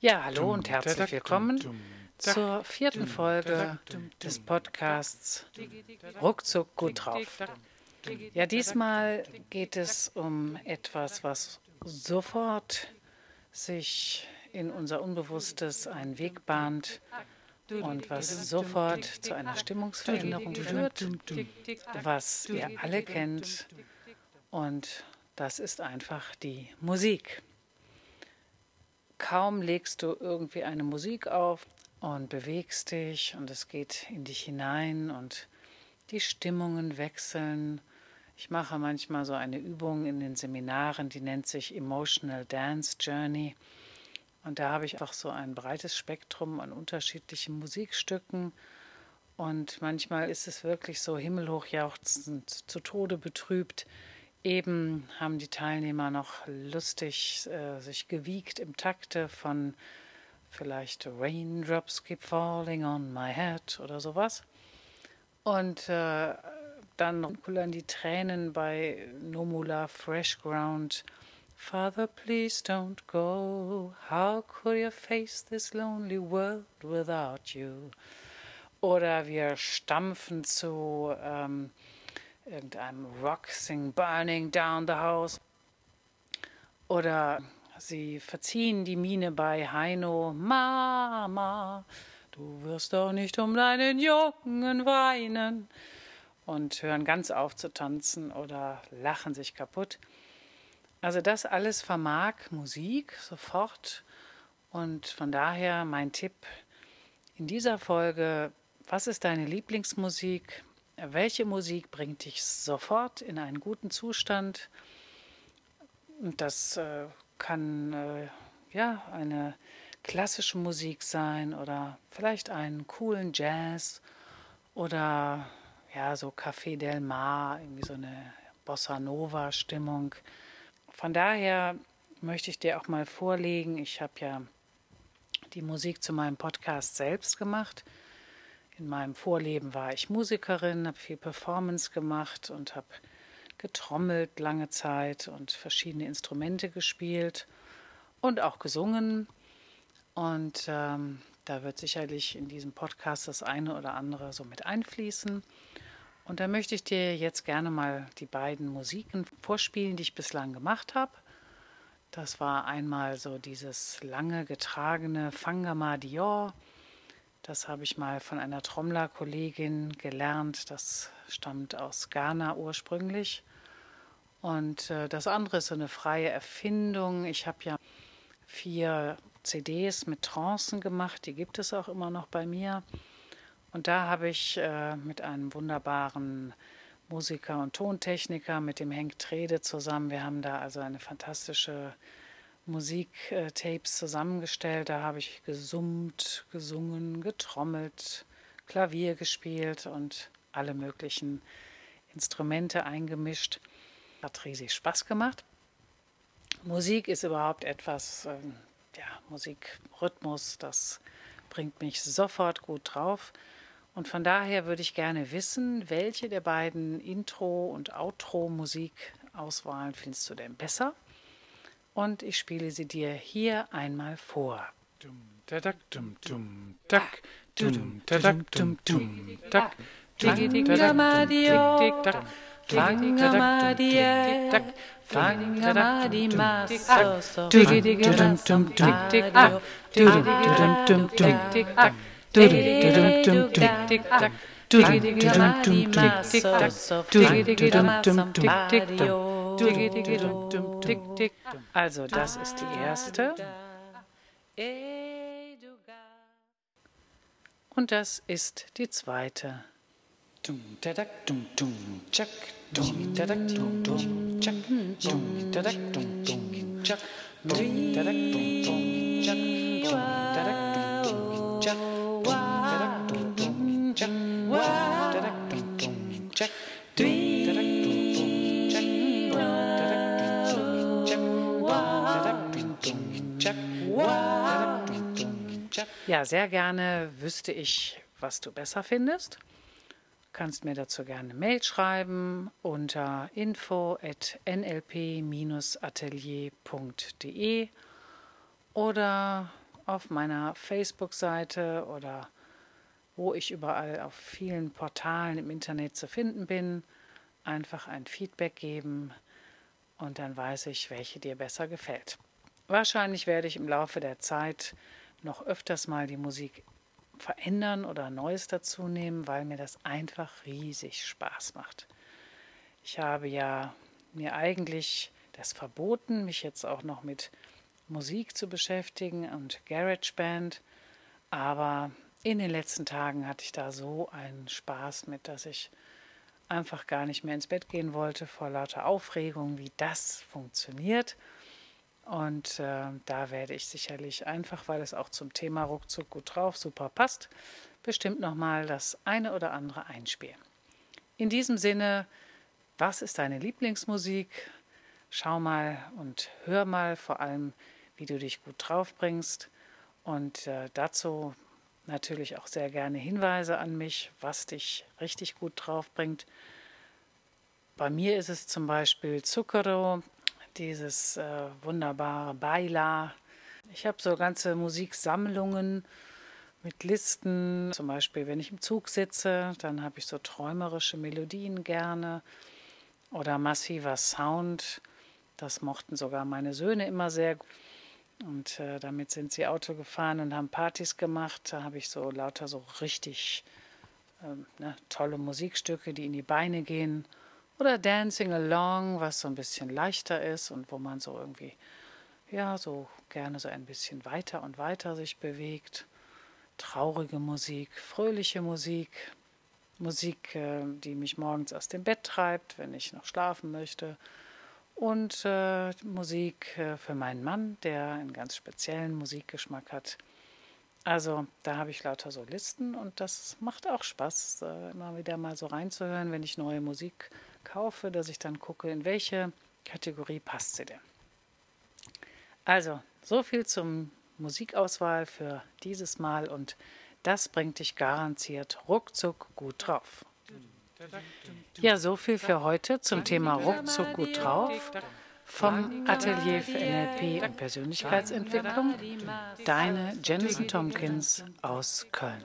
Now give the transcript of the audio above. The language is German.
Ja, hallo und herzlich willkommen zur vierten Folge des Podcasts Ruckzuck gut drauf. Ja, diesmal geht es um etwas, was sofort sich in unser Unbewusstes einen Weg bahnt und was sofort zu einer Stimmungsveränderung führt, was ihr alle kennt. Und das ist einfach die Musik. Kaum legst du irgendwie eine Musik auf und bewegst dich und es geht in dich hinein und die Stimmungen wechseln. Ich mache manchmal so eine Übung in den Seminaren, die nennt sich Emotional Dance Journey. Und da habe ich auch so ein breites Spektrum an unterschiedlichen Musikstücken. Und manchmal ist es wirklich so himmelhoch jauchzend, zu Tode betrübt. Eben haben die Teilnehmer noch lustig äh, sich gewiegt im Takte von vielleicht Raindrops keep falling on my head oder sowas. Und äh, dann kullern die Tränen bei Nomula Fresh Ground Father, please don't go. How could you face this lonely world without you? Oder wir stampfen zu ähm, irgendeinem Rock, sing Burning Down the House. Oder sie verziehen die Miene bei Heino, Mama, du wirst doch nicht um deinen Jungen weinen. Und hören ganz auf zu tanzen oder lachen sich kaputt. Also das alles vermag Musik sofort. Und von daher mein Tipp in dieser Folge, was ist deine Lieblingsmusik? Welche Musik bringt dich sofort in einen guten Zustand? Und das äh, kann äh, ja eine klassische Musik sein oder vielleicht einen coolen Jazz oder ja so Café del Mar, irgendwie so eine Bossa Nova Stimmung. Von daher möchte ich dir auch mal vorlegen, ich habe ja die Musik zu meinem Podcast selbst gemacht. In meinem Vorleben war ich Musikerin, habe viel Performance gemacht und habe getrommelt lange Zeit und verschiedene Instrumente gespielt und auch gesungen. Und ähm, da wird sicherlich in diesem Podcast das eine oder andere so mit einfließen. Und da möchte ich dir jetzt gerne mal die beiden Musiken vorspielen, die ich bislang gemacht habe. Das war einmal so dieses lange getragene Fangama Dior. Das habe ich mal von einer Trommlerkollegin gelernt. Das stammt aus Ghana ursprünglich. Und äh, das andere ist so eine freie Erfindung. Ich habe ja vier CDs mit Trancen gemacht. Die gibt es auch immer noch bei mir. Und da habe ich äh, mit einem wunderbaren Musiker und Tontechniker, mit dem Henk Trede zusammen, wir haben da also eine fantastische Musiktapes zusammengestellt. Da habe ich gesummt, gesungen, getrommelt, Klavier gespielt und alle möglichen Instrumente eingemischt. Hat riesig Spaß gemacht. Musik ist überhaupt etwas, äh, ja, Musikrhythmus, das bringt mich sofort gut drauf. Und von daher würde ich gerne wissen, welche der beiden Intro- und Outro-Musikauswahlen findest du denn besser? Und ich spiele sie dir hier einmal vor. Dum, tadak, dum, dum, tak, dum, tadak, dum, dum, tak, also, das ist die erste. Und das ist die zweite. Dum Ja, sehr gerne wüsste ich, was du besser findest. Du kannst mir dazu gerne Mail schreiben unter info@nlp-atelier.de oder auf meiner Facebook-Seite oder wo ich überall auf vielen Portalen im Internet zu finden bin, einfach ein Feedback geben und dann weiß ich, welche dir besser gefällt. Wahrscheinlich werde ich im Laufe der Zeit noch öfters mal die Musik verändern oder Neues dazu nehmen, weil mir das einfach riesig Spaß macht. Ich habe ja mir eigentlich das verboten, mich jetzt auch noch mit Musik zu beschäftigen und GarageBand, aber in den letzten Tagen hatte ich da so einen Spaß mit, dass ich einfach gar nicht mehr ins Bett gehen wollte vor lauter Aufregung, wie das funktioniert. Und äh, da werde ich sicherlich einfach, weil es auch zum Thema ruckzuck gut drauf super passt, bestimmt nochmal das eine oder andere einspielen. In diesem Sinne, was ist deine Lieblingsmusik? Schau mal und hör mal vor allem, wie du dich gut drauf bringst. Und äh, dazu natürlich auch sehr gerne Hinweise an mich, was dich richtig gut drauf bringt. Bei mir ist es zum Beispiel Zucchero, dieses äh, wunderbare Baila. Ich habe so ganze Musiksammlungen mit Listen. Zum Beispiel, wenn ich im Zug sitze, dann habe ich so träumerische Melodien gerne oder massiver Sound. Das mochten sogar meine Söhne immer sehr. Und äh, damit sind sie Auto gefahren und haben Partys gemacht. Da habe ich so lauter so richtig ähm, ne, tolle Musikstücke, die in die Beine gehen. Oder Dancing Along, was so ein bisschen leichter ist und wo man so irgendwie, ja, so gerne so ein bisschen weiter und weiter sich bewegt. Traurige Musik, fröhliche Musik, Musik, äh, die mich morgens aus dem Bett treibt, wenn ich noch schlafen möchte und äh, Musik äh, für meinen Mann, der einen ganz speziellen Musikgeschmack hat. Also da habe ich lauter so Listen und das macht auch Spaß, äh, immer wieder mal so reinzuhören, wenn ich neue Musik kaufe, dass ich dann gucke, in welche Kategorie passt sie denn. Also, so viel zum Musikauswahl für dieses Mal und das bringt dich garantiert ruckzuck gut drauf. Ja, so viel für heute zum Thema Ruckzuck gut drauf vom Atelier für NLP und Persönlichkeitsentwicklung. Deine Jensen Tompkins aus Köln.